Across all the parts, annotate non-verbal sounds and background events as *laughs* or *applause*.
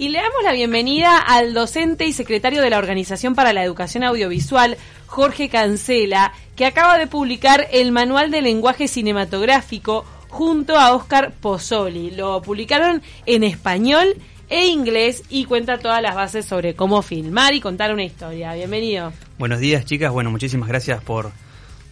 y le damos la bienvenida al docente y secretario de la Organización para la Educación Audiovisual, Jorge Cancela, que acaba de publicar el Manual de Lenguaje Cinematográfico junto a Oscar Pozzoli. Lo publicaron en español e inglés y cuenta todas las bases sobre cómo filmar y contar una historia. Bienvenido. Buenos días, chicas. Bueno, muchísimas gracias por,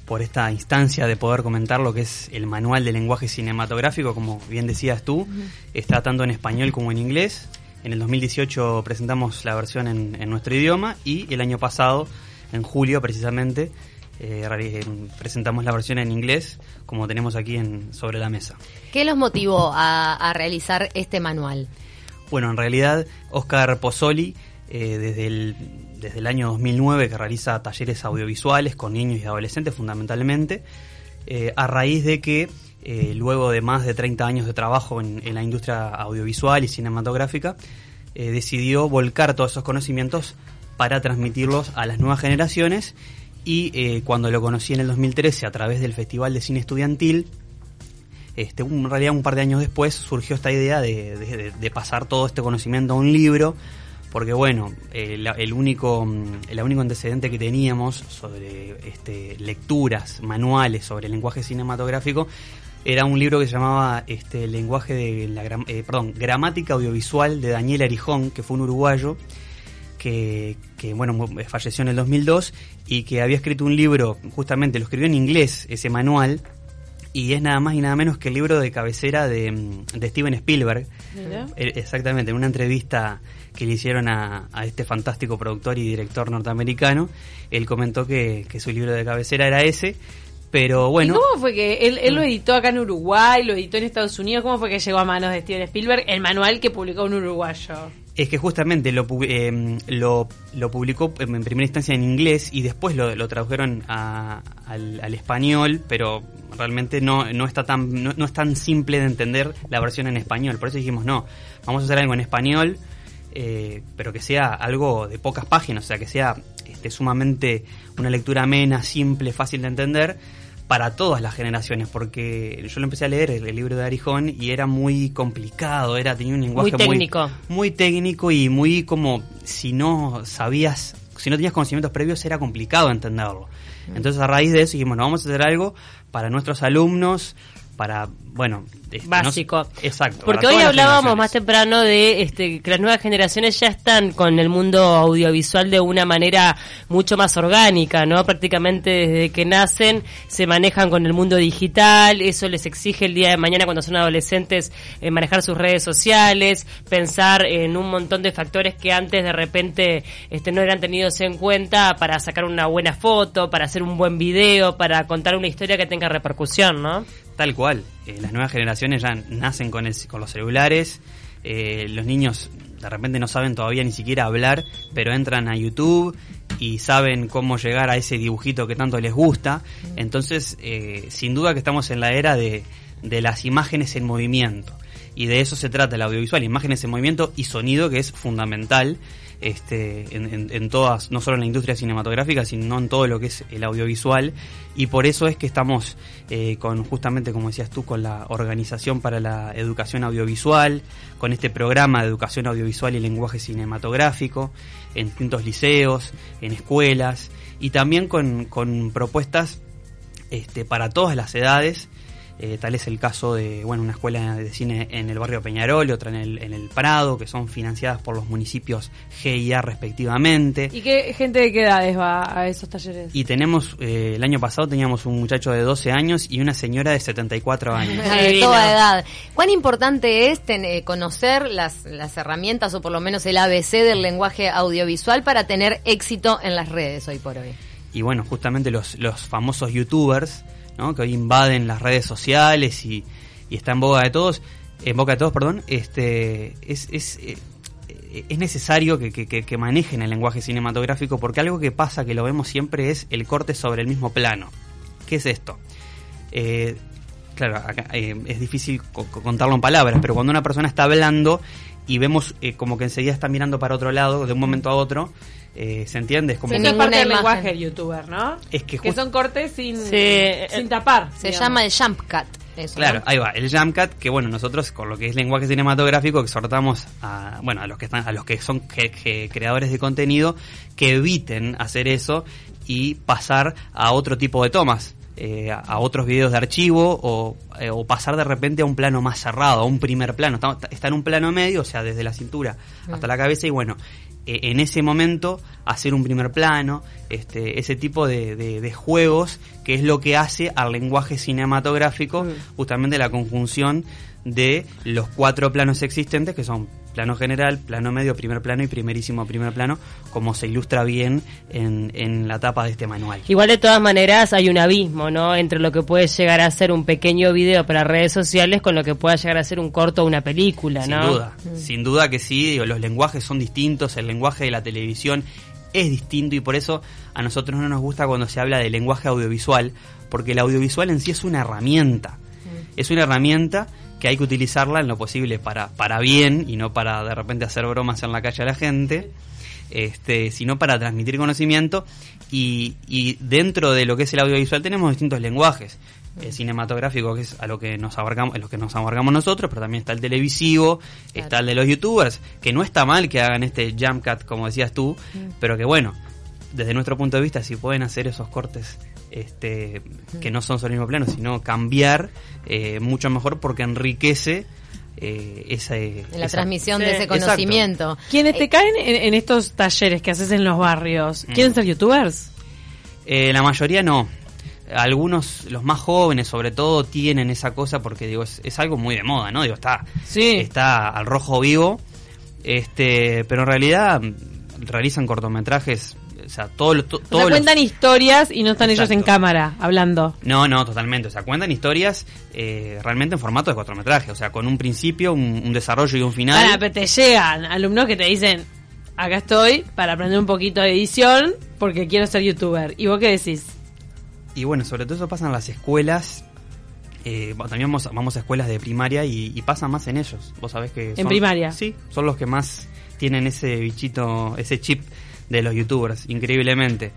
por esta instancia de poder comentar lo que es el manual de lenguaje cinematográfico, como bien decías tú, está tanto en español como en inglés. En el 2018 presentamos la versión en, nuestro idioma y el año pasado, en julio precisamente, eh, presentamos la versión en inglés, como tenemos aquí en, sobre la mesa. ¿Qué los motivó a, realizar este manual? Bueno, en realidad, Oscar Pozzoli, eh, desde, el, desde el año 2009, que realiza talleres audiovisuales con niños y adolescentes fundamentalmente, eh, a raíz de que eh, luego de más de 30 años de trabajo en, la industria audiovisual y cinematográfica, eh, decidió volcar todos esos conocimientos para transmitirlos a las nuevas generaciones. Y eh, cuando lo conocí en el 2013 a través del Festival de Cine Estudiantil, este, en realidad un par de años después surgió esta idea de, pasar todo este conocimiento a un libro, porque bueno, el, único, el único antecedente que teníamos sobre este, lecturas, manuales sobre el lenguaje cinematográfico era un libro que se llamaba este, lenguaje de la eh, perdón, gramática audiovisual de Daniel Arijón, que fue un uruguayo que, que, bueno falleció en el 2002 y que había escrito un libro, justamente lo escribió en inglés ese manual y es nada más y nada menos que el libro de cabecera de, Steven Spielberg. Eh, exactamente, en una entrevista que le hicieron a, este fantástico productor y director norteamericano, él comentó que, que su libro de cabecera era ese pero bueno. ¿Y ¿Cómo fue que él, él, lo editó acá en Uruguay, lo editó en Estados Unidos? ¿Cómo fue que llegó a manos de Steven Spielberg el manual que publicó un uruguayo? Es que justamente lo, eh, lo, lo, publicó en primera instancia en inglés y después lo, lo tradujeron al, español, pero realmente no, no, está tan, no, es tan simple de entender la versión en español. Por eso dijimos, no, vamos a hacer algo en español, eh, pero que sea algo de pocas páginas, o sea, que sea este, sumamente una lectura amena, simple, fácil de entender para todas las generaciones, porque yo lo empecé a leer el, libro de Arijón y era muy complicado, era tenía un lenguaje muy técnico, muy, técnico y muy como si no sabías, si no tenías conocimientos previos era complicado entenderlo. Mm. Entonces a raíz de eso dijimos, bueno, vamos a hacer algo para nuestros alumnos, para, bueno... Este, Básico. exacto. Porque hoy hablábamos más temprano de este, que las nuevas generaciones ya están con el mundo audiovisual de una manera mucho más orgánica, ¿no? Prácticamente desde que nacen se manejan con el mundo digital, eso les exige el día de mañana cuando son adolescentes eh, manejar sus redes sociales, pensar en un montón de factores que antes de repente este, no eran tenidos en cuenta para sacar una buena foto, para hacer un buen video, para contar una historia que tenga repercusión, ¿no? Tal cual. Eh, las nuevas generaciones ya nacen con, con los celulares. Eh, los niños de repente no saben todavía ni siquiera hablar, pero entran a YouTube y saben cómo llegar a ese dibujito que tanto les gusta. Entonces, eh, sin duda que estamos en la era de, de las imágenes en movimiento. Y de eso se trata el audiovisual, imágenes en movimiento y sonido, que es fundamental este, en, todas, no solo en la industria cinematográfica, sino en todo lo que es el audiovisual. Y por eso es que estamos eh, con, justamente como decías tú, con la Organización para la Educación Audiovisual, con este programa de educación audiovisual y lenguaje cinematográfico, en distintos liceos, en escuelas, y también con, con propuestas este, para todas las edades eh, tal es el caso de bueno, una escuela de cine en el barrio Peñarol y otra en el, en el Prado, que son financiadas por los municipios G y A respectivamente. ¿Y qué gente de qué edades va a esos talleres? Y tenemos, eh, el año pasado teníamos un muchacho de 12 años y una señora de 74 años. *laughs* de toda edad. ¿Cuán importante es tener, conocer las, las herramientas o por lo menos el ABC del lenguaje audiovisual para tener éxito en las redes hoy por hoy? Y bueno, justamente los, los famosos youtubers que hoy invaden las redes sociales y, está en boca de todos, en boca de todos, perdón, este, es, es, eh, es necesario que, manejen el lenguaje cinematográfico porque algo que pasa, que lo vemos siempre, es el corte sobre el mismo plano. ¿Qué es esto? Eh, claro, eh, es difícil contarlo en palabras, pero cuando una persona está hablando y vemos como que enseguida está mirando para otro lado de un momento a otro, eh, ¿Se entiende? Es como es parte del lenguaje del youtuber, ¿no? Es que, son cortes sin, sin tapar. Se llama el jump cut. eso. Claro, ¿no? ahí va, el Jamcat, que bueno, nosotros con lo que es lenguaje cinematográfico exhortamos a, bueno, a los que están, a los que son ge- ge- creadores de contenido que eviten hacer eso y pasar a otro tipo de tomas, eh, a, otros videos de archivo o, eh, o pasar de repente a un plano más cerrado, a un primer plano. Está, está en un plano medio, o sea, desde la cintura hasta la cabeza y bueno, eh, en ese momento hacer un primer plano, este, ese tipo de, de- de juegos que es lo que hace al lenguaje cinematográfico justamente la conjunción de los cuatro planos existentes que son plano general, plano medio, primer plano y primerísimo primer plano, como se ilustra bien en, en la tapa de este manual. Igual de todas maneras hay un abismo, ¿no? Entre lo que puede llegar a ser un pequeño video para redes sociales con lo que pueda llegar a ser un corto o una película, Sin ¿no? duda, sin duda que sí, digo, los lenguajes son distintos, el lenguaje de la televisión es distinto y por eso a nosotros no nos gusta cuando se habla de lenguaje audiovisual, porque el audiovisual en sí es una herramienta, es una herramienta que hay que utilizarla en lo posible para, para bien y no para de repente hacer bromas en la calle a la gente, este, sino para transmitir conocimiento. Y, y dentro de lo que es el audiovisual tenemos distintos lenguajes. El cinematográfico, que es a lo que nos abarcamos, a lo que nos abarcamos nosotros, pero también está el televisivo, está el de los youtubers, que no está mal que hagan este jump cut, como decías tú, pero que bueno, desde nuestro punto de vista, si pueden hacer esos cortes este, que no son sobre el mismo plano, sino cambiar, eh, mucho mejor porque enriquece eh, esa, la esa- transmisión Sí, de ese exacto. conocimiento. Quienes te caen en, en estos talleres que haces en los barrios, Mm. ¿quieren ser youtubers? Eh, la mayoría no. Algunos, los más jóvenes sobre todo, tienen esa cosa porque digo es, es algo muy de moda, ¿no? Digo, está, Sí. está al rojo vivo, este, pero en realidad mm, realizan cortometrajes, o sea, todo, lo- to- O sea, los- cuentan historias y no están ellos en cámara hablando. No, no, totalmente. O sea, cuentan historias eh, realmente en formato de cortometraje. O sea, con un principio, un, un desarrollo y un final. Ahora, pero te llegan alumnos que te dicen, acá estoy para aprender un poquito de edición porque quiero ser youtuber. ¿Y vos qué decís? Y bueno, sobre todo eso pasa en las escuelas. Eh, también vamos, vamos a escuelas de primaria y, y pasa más en ellos. Vos sabés que... son- primaria? Sí, son los que más tienen ese bichito, ese chip de los youtubers, increíblemente.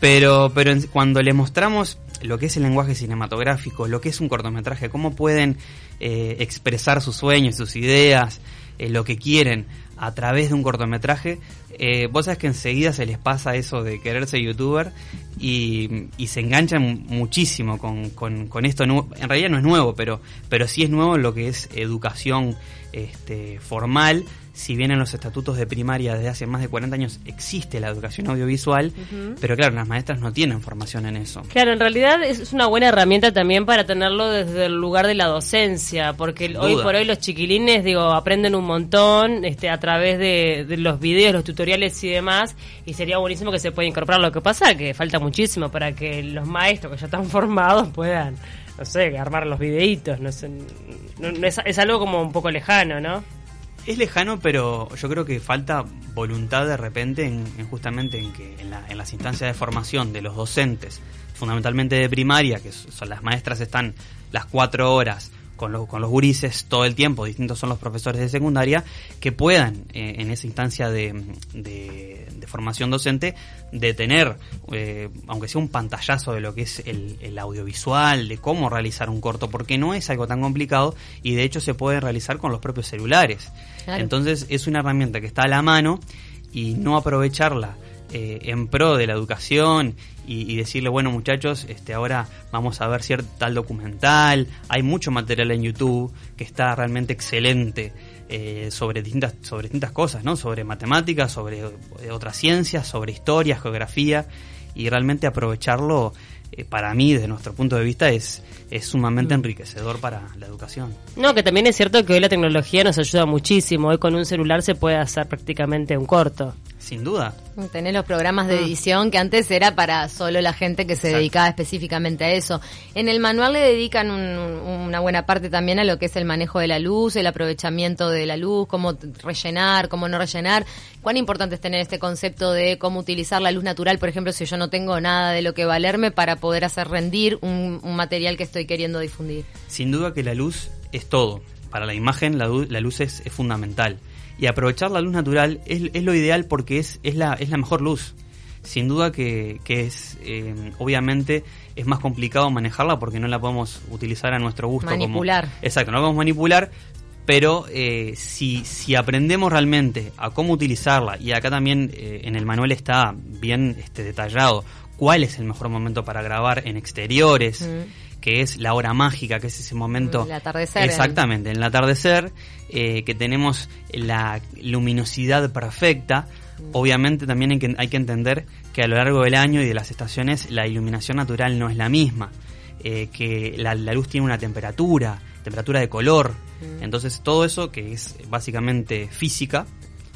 Pero, pero cuando les mostramos lo que es el lenguaje cinematográfico, lo que es un cortometraje, cómo pueden eh, expresar sus sueños, sus ideas, eh, lo que quieren a través de un cortometraje, eh, vos sabés que enseguida se les pasa eso de querer ser youtuber y, y se enganchan muchísimo con, con, con esto. En realidad no es nuevo, pero, pero sí es nuevo lo que es educación este, formal. Si bien en los estatutos de primaria desde hace más de 40 años existe la educación audiovisual, pero claro, las maestras no tienen formación en eso. Claro, en realidad es es una buena herramienta también para tenerlo desde el lugar de la docencia, porque Sin hoy duda. por hoy los chiquilines, digo, aprenden un montón este, a través de, de los videos, los tutoriales y demás, y sería buenísimo que se pueda incorporar. Lo que pasa que falta muchísimo para que los maestros que ya están *laughs* formados puedan, no sé, armar los videitos, no sé, no- no es, es algo como un poco lejano, ¿no? Es lejano, pero yo creo que falta voluntad de repente en, en justamente en que en, la- en las instancias de formación de los docentes, fundamentalmente de primaria, que son las maestras están las cuatro horas con los, con los gurises todo el tiempo, distintos son los profesores de secundaria, que puedan eh, en esa instancia de, de- de formación docente de tener, eh, aunque sea un pantallazo de lo que es el, el audiovisual, de cómo realizar un corto, porque no es algo tan complicado y de hecho se puede realizar con los propios celulares. Claro. Entonces es una herramienta que está a la mano y no aprovecharla eh, en pro de la educación y, y decirle, bueno muchachos, este ahora vamos a ver cierto tal documental, hay mucho material en YouTube que está realmente excelente eh, sobre distintas sobre distintas cosas, ¿no? Sobre matemáticas, sobre eh, otras ciencias, sobre historia, geografía y realmente aprovecharlo eh, para mí desde nuestro punto de vista es es sumamente enriquecedor para la educación. No, que también es cierto que hoy la tecnología nos ayuda muchísimo. Hoy con un celular se puede hacer prácticamente un corto. Sin duda. Tenés los programas de edición que antes era para solo la gente que se Exacto. dedicaba específicamente a eso. En el manual le dedican un- un- una buena parte también a lo que es el manejo de la luz, el aprovechamiento de la luz, cómo rellenar, cómo no rellenar. ¿Cuán importante es tener este concepto de cómo utilizar la luz natural, por ejemplo, si yo no tengo nada de lo que valerme para poder hacer rendir un, un material que estoy queriendo difundir? Sin duda que la luz es todo. Para la imagen la, la luz es, es fundamental. Y aprovechar la luz natural es, es lo ideal porque es, es, la, es la mejor luz. sin duda que, que es, eh, obviamente, es más complicado manejarla porque no la podemos utilizar a nuestro gusto. como- Manipular. exacto, no la podemos manipular, pero eh, si, si aprendemos realmente a cómo utilizarla, y acá también eh, en el manual está bien este, detallado cuál es el mejor momento para grabar en exteriores, Mm. Que es la hora mágica, que es ese momento... El atardecer, Exactamente, en el atardecer, eh, que tenemos la luminosidad perfecta. Obviamente también hay que, hay que entender que a lo largo del año y de las estaciones la iluminación natural no es la misma, eh, que la, la luz tiene una temperatura, temperatura de color. Entonces todo eso que es básicamente física,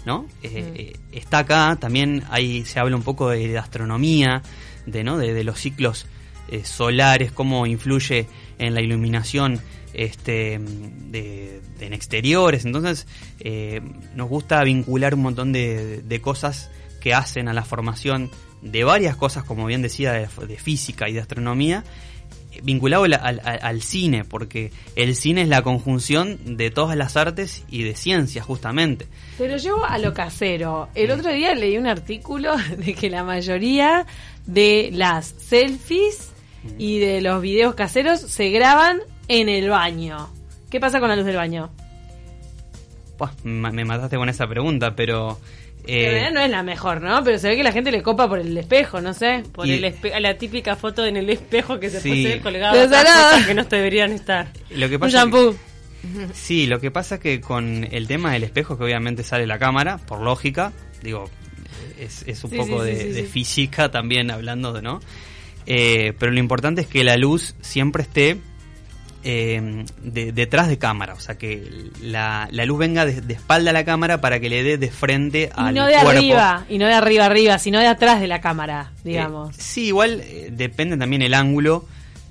¿no? Eh, eh, está acá, también ahí se habla un poco de, de astronomía, de, ¿no? de, de los ciclos eh, solares, cómo influye en la iluminación este, de, de- en exteriores. Entonces, eh, nos gusta vincular un montón de, de cosas que hacen a la formación de varias cosas, como bien decía, de, de física y de astronomía, vinculado al, al- al cine, porque el cine es la conjunción de todas las artes y de ciencias, justamente. Pero yo a lo casero. El otro día leí un artículo *laughs* de que la mayoría de las selfies y de los videos caseros se graban en el baño. ¿Qué pasa con la luz del baño? Buah, me mataste con esa pregunta, pero... Que en eh, realidad no es la mejor, ¿no? Pero se ve que la gente le copa por el espejo, no sé. Por Y- el espe- la típica foto en el espejo que se Sí. puede cosas que no deberían estar. lo que Un pasa que- shampoo. Sí, lo que pasa es que con el tema del espejo, que obviamente sale la cámara, por lógica, digo, es, es un Sí, poco sí, sí, de, sí, de sí. física también hablando de, ¿no? Eh, pero lo importante es que la luz siempre esté eh, de- detrás de cámara, o sea, que la, la luz venga de, de espalda a la cámara para que le dé de frente Y al no de cuerpo. arriba, y no de arriba arriba, sino de atrás de la cámara, digamos. Eh, sí, igual eh, depende también el ángulo,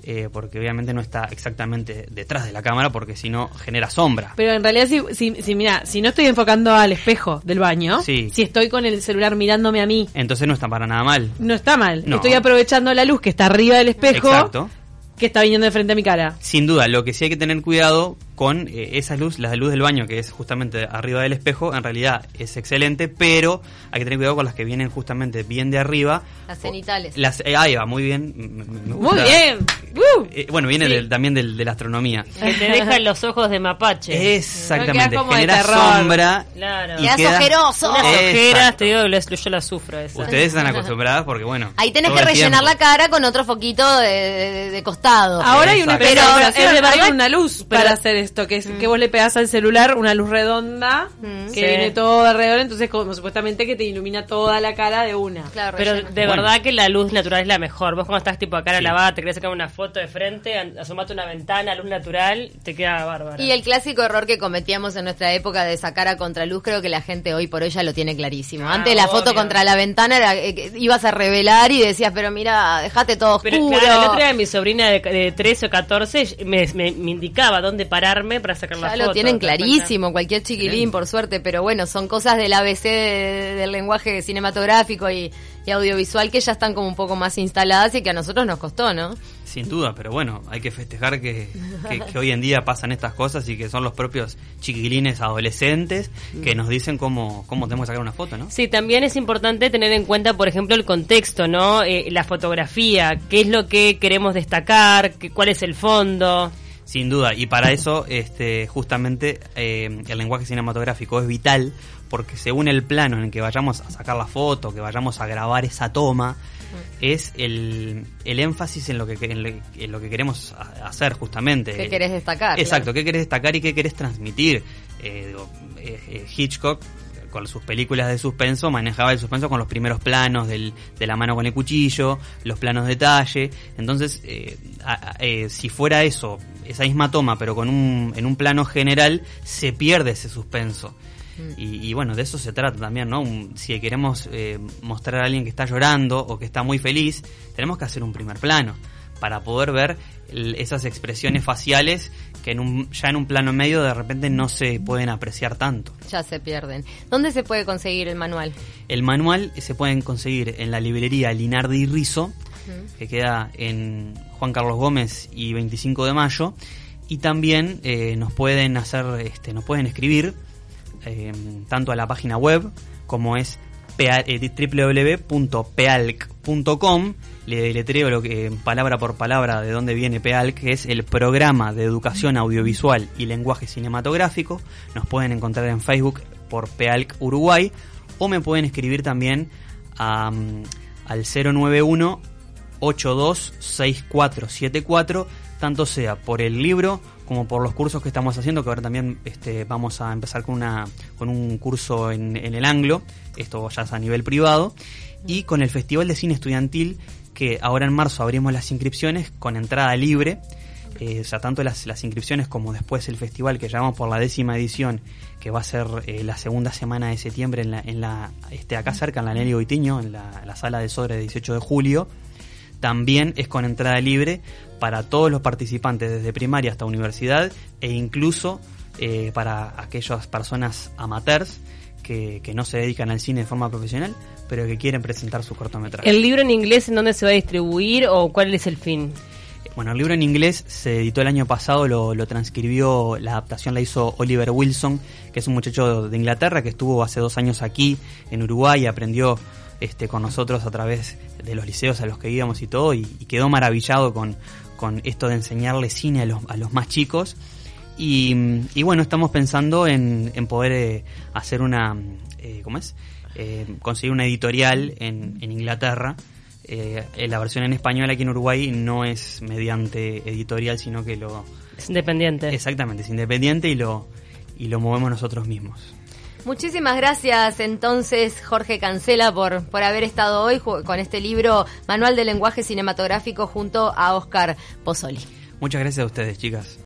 eh, porque obviamente no está exactamente detrás de la cámara, porque si no genera sombra. Pero en realidad, si, si, si, mira, si no estoy enfocando al espejo del baño, Sí. si estoy con el celular mirándome a mí, Entonces no está para nada mal. no está mal. No. Estoy aprovechando la luz que está arriba del espejo, Exacto. que está viniendo de frente a mi cara. Sin duda, lo que sí hay que tener cuidado con eh, esa luz, la luz del baño, que es justamente arriba del espejo, en realidad es excelente, pero hay que tener cuidado con las que vienen justamente bien de arriba. Las cenitales. Las, eh, ahí va, muy bien. m- m- me Muy bien. ¡Uh! Eh, bueno, viene Sí. del- también del- de la astronomía. Que te dejan los ojos de mapache. Exactamente, genera sombra. Claro. y Quedas queda- ojeroso. Unas ojeras, te digo, yo las sufro esa. Ustedes están acostumbradas porque, bueno. Ahí tenés que el rellenar tiempo. la cara con otro foquito de, de- de costado. Ahora hay una Exacto. especie de Pero, operación, es de verdad- hay una luz pero- para hacer esto, que es que vos le pegás al celular una luz redonda Mm. que Sí. viene todo alrededor, entonces como supuestamente que te ilumina toda la cara de una. Claro, Pero relleno. de Bueno. verdad que la luz natural es la mejor. Vos cuando estás tipo a cara Sí. lavada, te querés sacar una foto de frente, asomate una ventana, luz natural, te queda bárbaro. Y el clásico error que cometíamos en nuestra época de sacar a contraluz, creo que la gente hoy por hoy ya lo tiene clarísimo. Ah, Antes la foto contra la ventana era eh, que ibas a revelar y decías, pero mira, dejate todo oscuro. Pero claro, el otro día mi sobrina de, de 13 o 14 me, me- me indicaba dónde para sacar la Ya lo tienen ¿te das clarísimo, cualquier chiquilín, por suerte, pero bueno, son cosas del ABC de- del lenguaje cinematográfico y, y audiovisual que ya están como un poco más instaladas y que a nosotros nos costó, ¿no? Sin duda, pero bueno, hay que festejar que, que- que hoy en día pasan estas cosas y que son los propios chiquilines adolescentes que nos dicen cómo, cómo tenemos que sacar una foto, ¿no? Sí, también es importante tener en cuenta, por ejemplo, el contexto, ¿no? Eh, la fotografía, qué es lo que queremos destacar, qué- cuál es el fondo. Sin duda, y para eso este, justamente eh, el lenguaje cinematográfico es vital porque según el plano en el que vayamos a sacar la foto, que vayamos a grabar esa toma, es el, el énfasis en lo que en lo, en lo que queremos hacer justamente. ¿Qué querés destacar? Exacto, Claro. qué querés destacar y qué querés transmitir. Eh, digo, eh, eh, Hitchcock con sus películas de suspenso manejaba el suspenso con los primeros planos del, de la mano con el cuchillo, los planos de detalle. Entonces, eh, a- eh, si fuera eso, esa misma toma, pero con un, en un plano general, se pierde ese suspenso. Y, y bueno, de eso se trata también, ¿no? Un- si queremos eh, mostrar a alguien que está llorando o que está muy feliz, tenemos que hacer un primer plano para poder ver el- esas expresiones faciales que en un, ya en un plano medio de repente no se pueden apreciar tanto. Ya se pierden. ¿Dónde se puede conseguir el manual? El manual se pueden conseguir en la librería Linardi y Rizo, que queda en Juan Carlos Gómez y 25 de mayo, y también eh, nos pueden hacer, este, nos pueden escribir eh, tanto a la página web como es pea- Le deletreo lo que, palabra por palabra de dónde viene PEALC, que es el programa de educación audiovisual y lenguaje cinematográfico. Nos pueden encontrar en Facebook por PEALC Uruguay o me pueden escribir también al 091 826474, tanto sea por el libro como por los cursos que estamos haciendo, que ahora también este, vamos a empezar con, una, con un curso en, en el Anglo, esto ya es a nivel privado, y con el Festival de Cine Estudiantil, que ahora en marzo abrimos las inscripciones con entrada libre, eh, o sea, tanto las, las inscripciones como después el festival que llamamos por la décima edición, que va a ser eh, la segunda semana de septiembre en la, en la este, acá cerca, en la Nelly Goitiño, en la, la sala de sobre 18 de julio, también es con entrada libre para todos los participantes desde primaria hasta universidad e incluso eh, para aquellas personas amateurs que, que no se dedican al cine de forma profesional, pero que quieren presentar su cortometraje. ¿El libro en inglés en dónde se va a distribuir o cuál es el fin? Bueno, el libro en inglés se editó el año pasado, lo, lo transcribió, la adaptación la hizo Oliver Wilson, que es un muchacho de Inglaterra que estuvo hace dos años aquí en Uruguay y aprendió este, con nosotros a través de los liceos a los que íbamos y todo, y, y quedó maravillado con, con esto de enseñarle cine a los, a los más chicos. Y, y bueno, estamos pensando en, en poder eh, hacer una, eh, ¿cómo es? Eh, conseguir una editorial en, en Inglaterra. La versión en español aquí en Uruguay no es mediante editorial, sino que lo... Es independiente. Exactamente, es independiente y lo, y lo movemos nosotros mismos. Muchísimas gracias entonces Jorge Cancela por, por haber estado hoy con este libro Manual de Lenguaje Cinematográfico junto a Oscar Pozzoli. Muchas gracias a ustedes, chicas.